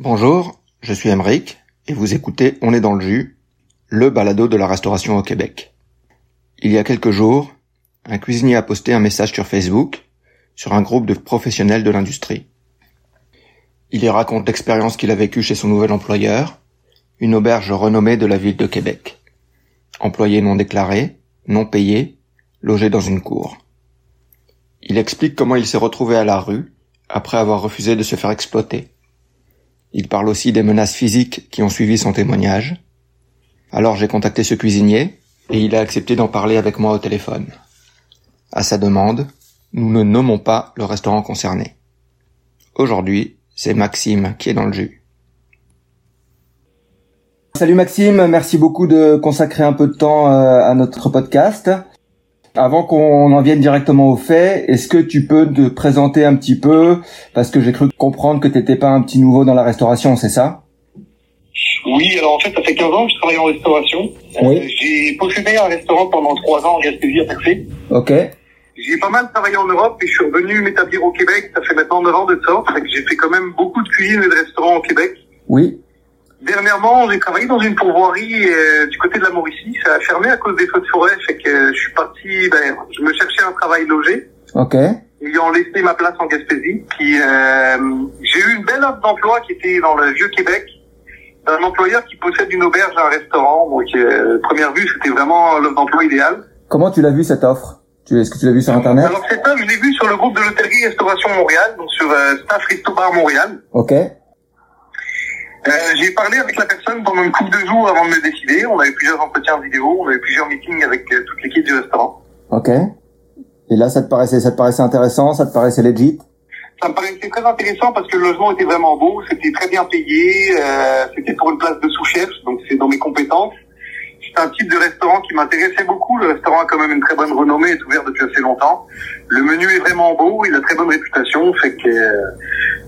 Bonjour, je suis Emeric et vous écoutez On est dans le jus, le balado de la restauration au Québec. Il y a quelques jours, un cuisinier a posté un message sur Facebook sur un groupe de professionnels de l'industrie. Il y raconte l'expérience qu'il a vécue chez son nouvel employeur, une auberge renommée de la ville de Québec. Employé non déclaré, non payé, logé dans une cour. Il explique comment il s'est retrouvé à la rue après avoir refusé de se faire exploiter. Il parle aussi des menaces physiques qui ont suivi son témoignage. Alors j'ai contacté ce cuisinier et il a accepté d'en parler avec moi au téléphone. À sa demande, nous ne nommons pas le restaurant concerné. Aujourd'hui, c'est Maxime qui est dans le jus. Salut Maxime, merci beaucoup de consacrer un peu de temps euh, à notre podcast. Avant qu'on en vienne directement au fait, est-ce que tu peux te présenter un petit peu? Parce que j'ai cru comprendre que tu n'étais pas un petit nouveau dans la restauration, c'est ça? Oui, alors en fait, ça fait 15 ans que je travaille en restauration. Oui. Euh, j'ai possédé un restaurant pendant 3 ans en Gaspésie à Percé. Ok. J'ai pas mal travaillé en Europe et je suis revenu m'établir au Québec. Ça fait maintenant 9 ans de ça. J'ai fait quand même beaucoup de cuisine et de restaurants au Québec. Oui. Dernièrement, j'ai travaillé dans une pourvoirie euh, du côté de la Mauricie. Ça a fermé à cause des feux de forêt. Fait que euh, je suis parti, ben, je me cherchais un travail logé. Ok. Ont laissé ma place en Gaspésie. Puis euh, j'ai eu une belle offre d'emploi qui était dans le vieux Québec, d'un employeur qui possède une auberge, un restaurant. Donc euh, première vue, c'était vraiment l'offre d'emploi idéale. Comment tu l'as vu cette offre? Est-ce que tu l'as vu sur internet? Alors cette offre, je l'ai vue sur le groupe de l'hôtellerie Restauration Montréal, donc sur euh, Staff Resto Bar Montréal. Ok. Euh, j'ai parlé avec la personne pendant une couple de jours avant de me décider. On avait plusieurs entretiens vidéo, on avait plusieurs meetings avec euh, toute l'équipe du restaurant. Ok. Et là, ça te paraissait, ça te paraissait intéressant, ça te paraissait legit? Ça me paraissait très intéressant parce que le logement était vraiment beau, c'était très bien payé, euh, c'était pour une place de sous-chef, donc c'est dans mes compétences. C'est un type de restaurant qui m'intéressait beaucoup. Le restaurant a quand même une très bonne renommée, est ouvert depuis assez longtemps. Le menu est vraiment beau, il a très bonne réputation, fait que euh,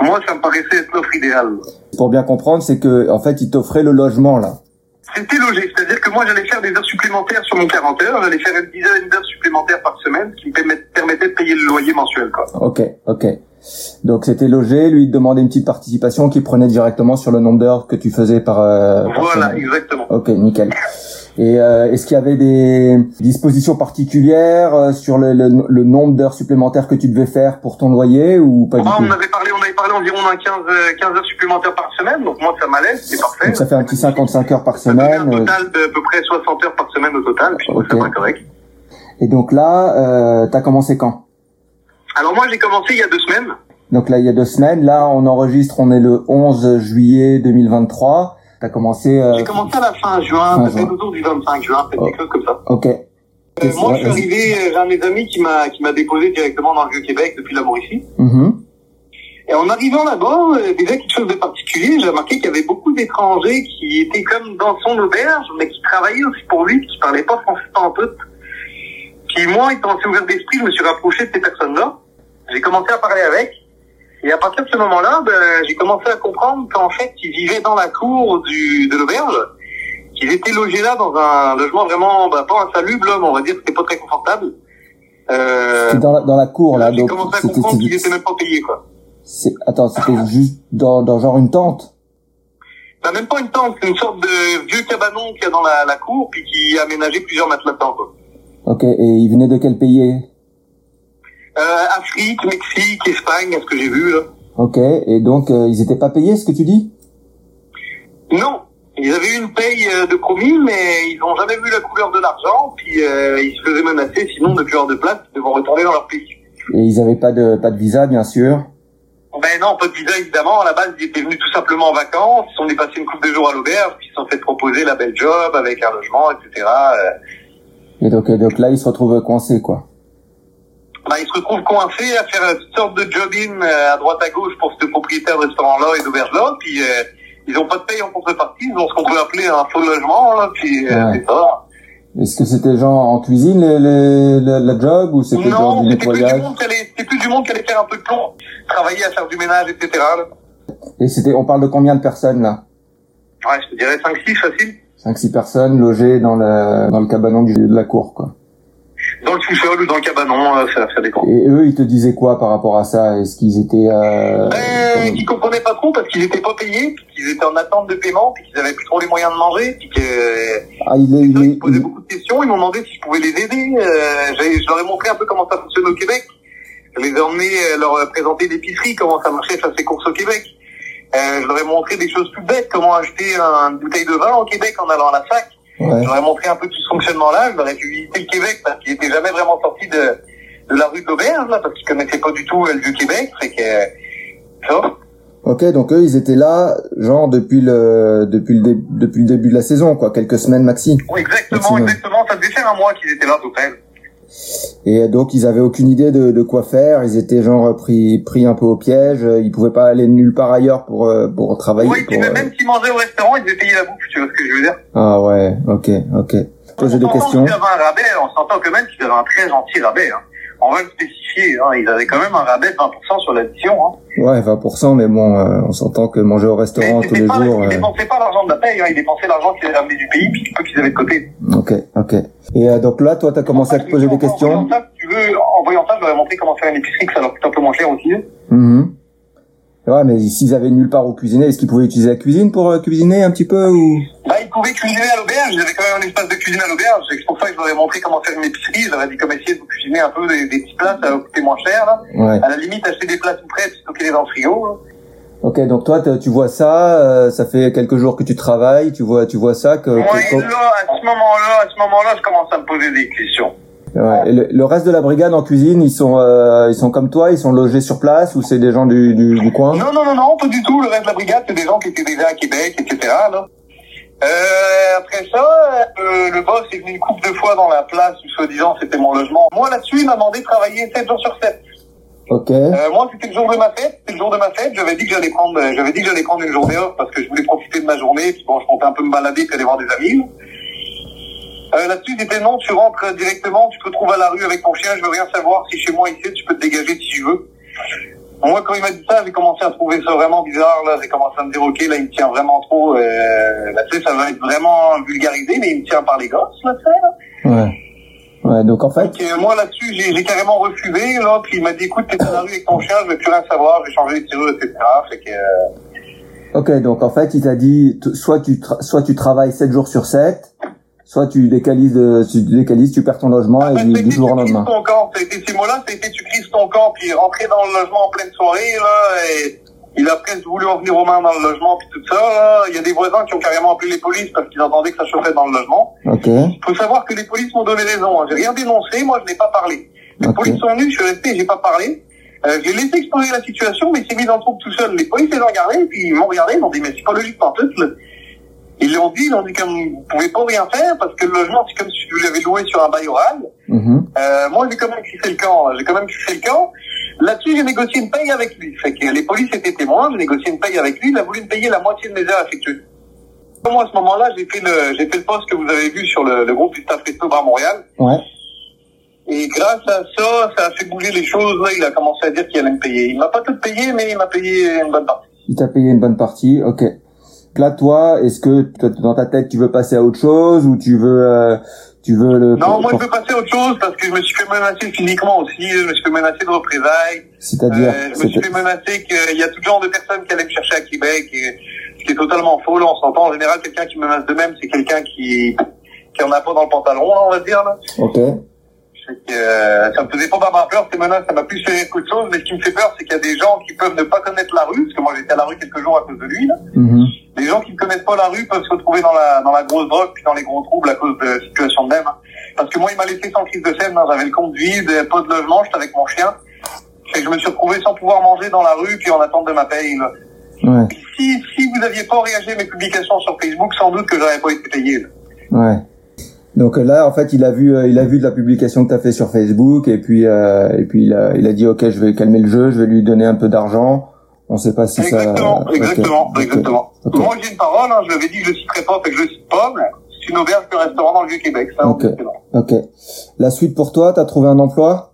moi ça me paraissait être l'offre idéale. Pour bien comprendre, c'est que en fait, il t'offrait le logement là. C'était logé, c'est-à-dire que moi j'allais faire des heures supplémentaires sur mon 40 heures, j'allais faire une dizaine d'heures supplémentaires par semaine, ce qui me permet- permettait de payer le loyer mensuel. Quoi. Ok, ok. Donc c'était logé, lui il demandait une petite participation qui prenait directement sur le nombre d'heures que tu faisais par. euh, voilà, exactement. Ok, nickel. Et euh, est-ce qu'il y avait des dispositions particulières euh, sur le, le, le nombre d'heures supplémentaires que tu devais faire pour ton loyer ou pas du Ah, tout on avait parlé, on avait parlé environ d'un 15, euh, 15 heures supplémentaires par semaine, donc moi ça m'allait, c'est parfait. Donc ça fait un petit 55 heures par semaine. un euh, total de à peu près 60 heures par semaine au total, puis je trouve Ok. ça pas correct. Et donc là, euh, t'as commencé quand? Alors moi j'ai commencé il y a deux semaines. Donc là, il y a deux semaines. Là, on enregistre, on est le 11 juillet 2023. T'as commencé... Euh... J'ai commencé à la fin juin, peut-être autour du 25 juin, peut-être Oh. quelque chose comme ça. Ok. Euh, moi, je suis arrivé, j'ai un de mes amis qui m'a qui m'a déposé directement dans le Vieux-Québec depuis la Mauricie. Mhm. Et en arrivant là-bas, euh, déjà quelque chose de particulier, j'ai remarqué qu'il y avait beaucoup d'étrangers qui étaient comme dans son auberge, mais qui travaillaient aussi pour lui, qui parlaient pas français en tout. Puis moi, étant assez ouvert d'esprit, je me suis rapproché de ces personnes-là. J'ai commencé à parler avec. Et à partir de ce moment-là, ben, j'ai commencé à comprendre qu'en fait, ils vivaient dans la cour du, de l'auberge, qu'ils étaient logés là dans un logement vraiment, ben, pas insalubre, on va dire que c'était pas très confortable. Euh, C'est dans la, dans la cour, là. j'ai Donc, commencé à c'était... comprendre qu'ils c'était- étaient même pas payés, quoi. c'est- Attends, c'était juste dans, dans genre une tente? T'as même pas une tente, c'est une sorte de vieux cabanon qu'il y a dans la, la cour, puis qui a aménagé plusieurs matelas dedans, quoi. Ok, et il venait de quel pays Afrique, Mexique, Espagne, à ce que j'ai vu, là? Ok, et donc euh, ils étaient pas payés, ce que tu dis? Non, ils avaient eu une paye euh, de promis, mais ils ont jamais vu la couleur de l'argent, puis euh, ils se faisaient menacer, sinon de plus avoir de place, ils devront retourner dans leur pays. Et ils avaient pas de pas de visa, bien sûr? Ben non, pas de visa évidemment. À la base, ils étaient venus tout simplement en vacances. Ils sont passer une couple de jours à l'auberge, puis ils se sont fait proposer la belle job avec un logement, etc. Euh, Et donc, euh, donc là, ils se retrouvent coincés, quoi. Ben, ils se retrouvent coincés à faire une sorte de job-in euh, à droite à gauche pour ce propriétaire de restaurant-là et d'auberge-là. Puis euh, ils ont pas de paye en contrepartie. Ils ont ce qu'on peut appeler un faux logement. Là, puis euh, c'est ça. Est-ce que c'était genre en cuisine les, les, la, la job ou c'était genre du c'était plus du nettoyage monde qui allait, c'était plus du monde qui allait faire un peu de plomb, travailler à faire du ménage, etc. Là. Et c'était, on parle de combien de personnes là? Ouais, je te dirais 5-6 facile. 5 six personnes logées dans le dans le cabanon du- de la cour, quoi. Dans le sous-sol ou dans le cabanon, euh, ça, ça dépend. Et eux, ils te disaient quoi par rapport à ça? Est-ce qu'ils étaient... Euh, euh, Ils comprenaient pas trop parce qu'ils étaient pas payés, puis qu'ils étaient en attente de paiement, puis qu'ils avaient plus trop les moyens de manger, puis que... Ah, il est... ils est... posaient beaucoup de questions, ils m'ont demandé si je pouvais les aider. Euh, je leur ai montré un peu comment ça fonctionne au Québec. Je les ai emmenés euh, leur présenter l'épicerie, comment ça marchait faire ses courses au Québec. Euh, je leur ai montré des choses plus bêtes, comment acheter un- une bouteille de vin au Québec en allant à la fac. Ouais. Je leur ai montré un peu tout ce fonctionnement-là. Je leur ai fait visiter le Québec parce qu'ils étaient jamais vraiment sortis de, de la rue d'Auberge, là, parce qu'ils connaissaient pas du tout euh, le vieux Québec. Fait que, ça. Ok, donc eux, ils étaient là, genre depuis le depuis le dé- depuis le début de la saison, quoi, quelques semaines maxi. Oui, exactement, Maximum. exactement. Ça devait faire un mois qu'ils étaient là, à peu près. Et donc ils avaient aucune idée de, de quoi faire. Ils étaient genre pris pris un peu au piège. Ils pouvaient pas aller nulle part ailleurs pour euh, pour travailler. Oui, pour, même, euh, même s'ils mangeaient au restaurant, ils devaient payer la bouffe, tu vois ce que je veux dire. Ah ouais, ok, ok. Poser des questions. avaient un rabais, on s'entend quand même qu'ils avaient un très gentil rabais. Hein. On va le spécifier, hein. ils avaient quand même un rabais de 20% sur l'addition. Hein. Ouais, 20%, mais bon, euh, on s'entend que manger au restaurant tous les pas, jours. ils euh, dépensaient pas l'argent de la paye, hein. ils dépensaient l'argent qu'ils avaient ramené du pays, puis peu qu'ils avaient de côté. Ok, ok. Et euh, donc là, toi, t'as commencé à te poser des En questions. voyant ça, si tu veux, en voyant ça, je leur ai montré comment faire une épicerie, que ça leur coûte un peu moins cher aussi. Mhm. Ouais, mais s'ils avaient nulle part où cuisiner, est-ce qu'ils pouvaient utiliser la cuisine pour euh, cuisiner un petit peu ou? Bah, ils pouvaient cuisiner à l'auberge, ils avaient quand même un espace de cuisine à l'auberge, c'est pour ça que je leur ai montré comment faire une épicerie, ai dit comment essayer de cuisiner un peu des, des petits plats, ça va coûter moins cher, là. Ouais. À la limite, acheter des plats tout prêts, stocker les dans le frigo. hein. Ok, donc toi, tu vois ça, euh, ça fait quelques jours que tu travailles, tu vois, tu vois ça que. Moi, que- là, à ce moment-là, à ce moment-là, je commence à me poser des questions. Ouais. Et le, le reste de la brigade en cuisine, ils sont, euh, ils sont comme toi, ils sont logés sur place ou c'est des gens du, du, du coin? Non, non, non, non, pas du tout. Le reste de la brigade, c'est des gens qui étaient déjà à Québec, etc. Là. Euh, après ça, euh, le boss est venu une couple de fois dans la place où, soi-disant, c'était mon logement. Moi, là-dessus, il m'a demandé de travailler 7 jours sur 7. Ok. Euh, moi, c'était le jour de ma fête. C'était le jour de ma fête. J'avais dit que j'allais prendre, euh, j'avais dit que j'allais prendre une journée off parce que je voulais profiter de ma journée. Puis bon, je comptais un peu me balader puis aller voir des amis. Euh, là-dessus, c'était non, tu rentres directement, tu te trouver à la rue avec ton chien, je veux rien savoir. Si chez moi ici, tu peux te dégager si tu veux. Moi, quand il m'a dit ça, j'ai commencé à trouver ça vraiment bizarre. Là, j'ai commencé à me dire, ok, là, il me tient vraiment trop. Euh, là, tu sais, ça va être vraiment vulgarisé, mais il me tient par les gosses, là, tu sais. Ouais. Ouais, donc en fait, euh, moi, là-dessus, j'ai j'ai carrément refusé. Là, puis il m'a dit, écoute, t'es dans la rue avec ton chien, je veux plus rien savoir, je vais changer les tireux, etc. Fait que, euh, ok, donc en fait, il t'a dit, soit tu, soit tu travailles 7 jours sur 7, soit tu décalises, tu décalises, tu perds ton logement bah, et du, jour au tu crises lendemain. ton camp. Été ces mots-là, été tu crises ton camp, puis rentrer dans le logement en pleine soirée, là, et il a presque voulu en venir aux mains dans le logement, puis tout ça. Il y a des voisins qui ont carrément appelé les polices parce qu'ils entendaient que ça chauffait dans le logement. Il faut savoir que les polices m'ont donné raison. hein. J'ai rien dénoncé, moi je n'ai pas parlé. Les Ok. polices sont venus, je suis resté, j'ai pas parlé. Euh, j'ai laissé exploser la situation, mais il s'est mis dans le tout seul. Les polices les ont regardés, puis ils m'ont regardé, ils m'ont dit, mais c'est pas logique pas tout. Ils l'ont dit, ils ont dit comme vous pouvez pas rien faire parce que le logement c'est comme si vous l'avez loué sur un bail oral. Mhm. Euh, moi j'ai quand même crissé le camp, j'ai quand même crissé le camp. Là-dessus j'ai négocié une paye avec lui. Fait que les polices étaient témoins, j'ai négocié une paye avec lui, il a voulu me payer la moitié de mes heures effectuées. Moi à ce moment-là j'ai fait le j'ai fait le poste que vous avez vu sur le, le groupe du staff Resto Bar Montréal. Ouais. Et grâce à ça, ça a fait bouger les choses. Là, il a commencé à dire qu'il allait me payer. Il m'a pas tout payé, mais il m'a payé une bonne partie. Il t'a payé une bonne partie, ok. Là, toi, est-ce que dans ta tête, tu veux passer à autre chose ou tu veux, euh, tu veux le. Non, moi, je veux passer à autre chose parce que je me suis fait menacer physiquement aussi. Je me suis fait menacer de représailles. C'est-à-dire, Euh, je me suis fait menacer qu'il y a tout genre de personnes qui allaient me chercher à Québec. Et, ce qui est totalement faux. Là, on s'entend. En général, quelqu'un qui menace de même, c'est quelqu'un qui qui en a pas dans le pantalon, là, on va dire. Là. ok. C'est que, euh, ça me faisait pas vraiment peur ces menaces, ça m'a plus fait rire qu'autre chose, mais ce qui me fait peur, c'est qu'il y a des gens qui peuvent ne pas connaître la rue, parce que moi j'étais à la rue quelques jours à cause de lui, là. Mhm. Les gens qui ne connaissent pas la rue peuvent se retrouver dans la, dans la grosse drogue puis dans les gros troubles à cause de situations de même. hein. Parce que moi, il m'a laissé sans crise de scène, hein. j'avais le compte vide, pas de logement, j'étais avec mon chien. Et je me suis retrouvé sans pouvoir manger dans la rue puis en attente de ma paye, là. Ouais, si, si vous aviez pas réagi à mes publications sur Facebook, sans doute que j'aurais pas été payé, là. ouais. Donc euh, là, en fait, il a vu, euh, il a vu de la publication que t'as fait sur Facebook et puis, euh, et puis il a, il a dit, ok, je vais calmer le jeu, je vais lui donner un peu d'argent. On sait pas si Exactement, ça. exactement, ok, exactement. ok. Moi, j'ai une parole, hein, je l'avais dit que je citerai pas, fait que je cite pas, mais c'est une auberge de restaurant dans le Vieux-Québec, ça, Ok. Ok. La suite pour toi, t'as trouvé un emploi?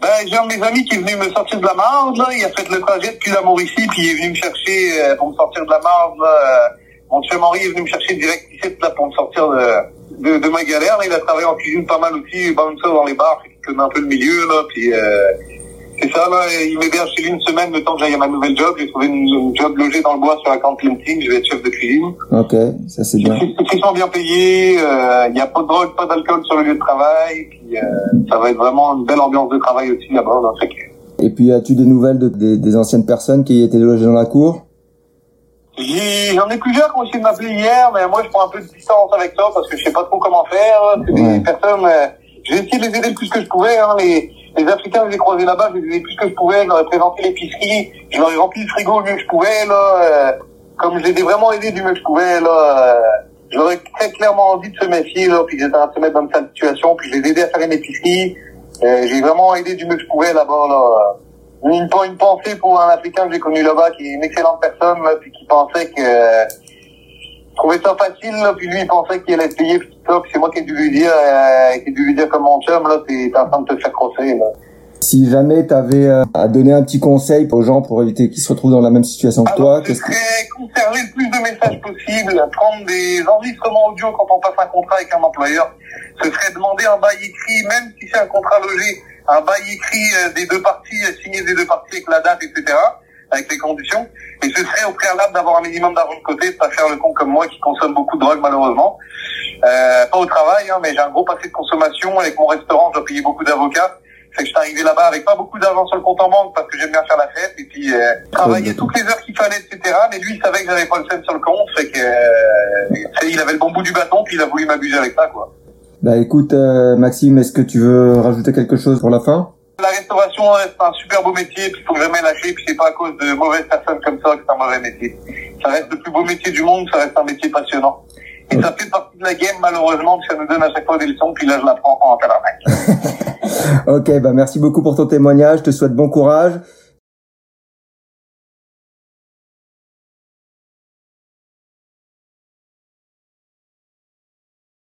Ben, j'ai un de mes amis qui est venu me sortir de la marde, là. Il a fait le trajet depuis la Mauricie, puis il est venu me chercher euh, pour me sortir de la marde, là. Mon tueur Henri est venu me chercher direct ici, là, pour me sortir de, de, de ma galère. Là, il a travaillé en cuisine pas mal aussi, bouncer dans les bars, il connaît un peu le milieu, là, puis euh, c'est ça, là, il m'héberge chez lui une semaine, le temps que j'aille à ma nouvelle job. J'ai trouvé une, job logé dans le bois sur la camp Clementine, je vais être chef de cuisine. Ok, ça c'est bien. Ils sont bien payés, euh, il n'y a pas de drogue, pas d'alcool sur le lieu de travail, puis euh, ça va être vraiment une belle ambiance de travail aussi là-bas, là. Et puis, as-tu des nouvelles de, des, des anciennes personnes qui étaient logées dans la cour? J'en ai, plusieurs qui ont essayé de m'appeler hier, mais moi je prends un peu de distance avec ça parce que je sais pas trop comment faire. C'est des personnes, euh, j'ai essayé de les aider le plus que je pouvais. Hein. Les, les Africains, je les croisés là-bas, je les ai aidés plus que je pouvais. Je leur ai présenté l'épicerie, je leur ai rempli le frigo le mieux que je pouvais. Là, euh, comme je les ai vraiment aidés du mieux que je pouvais, là, euh, je leur ai très clairement envie de se méfier, là, puis j'étais en train de se mettre dans cette situation, puis je les ai aidés à faire une épicerie. Euh, j'ai vraiment aidé du mieux que je pouvais là-bas. Là une, une pensée pour un Africain que j'ai connu là-bas, qui est une excellente personne, puis qui pensait que euh, trouvait ça facile, là, puis lui il pensait qu'il allait payer tout ça, puis c'est moi qui ai dû lui dire, euh, qui ai dû lui dire comme mon chum, là, t'es en train de te faire crosser, là. Si jamais tu avais euh, à donner un petit conseil aux gens pour éviter qu'ils se retrouvent dans la même situation que toi, qu'est-ce que conserver le plus de messages possible, prendre des enregistrements audio quand on passe un contrat avec un employeur. Ce serait demander un bail écrit, même si c'est un contrat logé, un bail écrit euh, des deux parties, euh, signé des deux parties avec la date, etc., avec les conditions. Et ce serait au préalable d'avoir un minimum d'argent de côté, de pas faire le con comme moi qui consomme beaucoup de drogue malheureusement. Euh, pas au travail, hein, mais j'ai un gros passé de consommation. Avec mon restaurant, je dois payer beaucoup d'avocats. Fait que je suis arrivé là-bas avec pas beaucoup d'argent sur le compte en banque parce que j'aime bien faire la fête et puis euh, travailler toutes les heures qu'il fallait, etc. Mais lui, il savait que j'avais pas le scène sur le compte, fait que euh, il avait le bon bout du bâton puis il a voulu m'abuser avec ça, quoi. Bah écoute, euh, Maxime, est-ce que tu veux rajouter quelque chose pour la fin? La restauration reste un super beau métier, puis il faut jamais lâcher, puis c'est pas à cause de mauvaises personnes comme ça que c'est un mauvais métier. Ça reste le plus beau métier du monde, ça reste un métier passionnant. Et ça fait partie de la game, malheureusement, que ça nous donne à chaque fois des leçons, puis là, je l'apprends en tabarnak. ok, bah merci beaucoup pour ton témoignage, je te souhaite bon courage.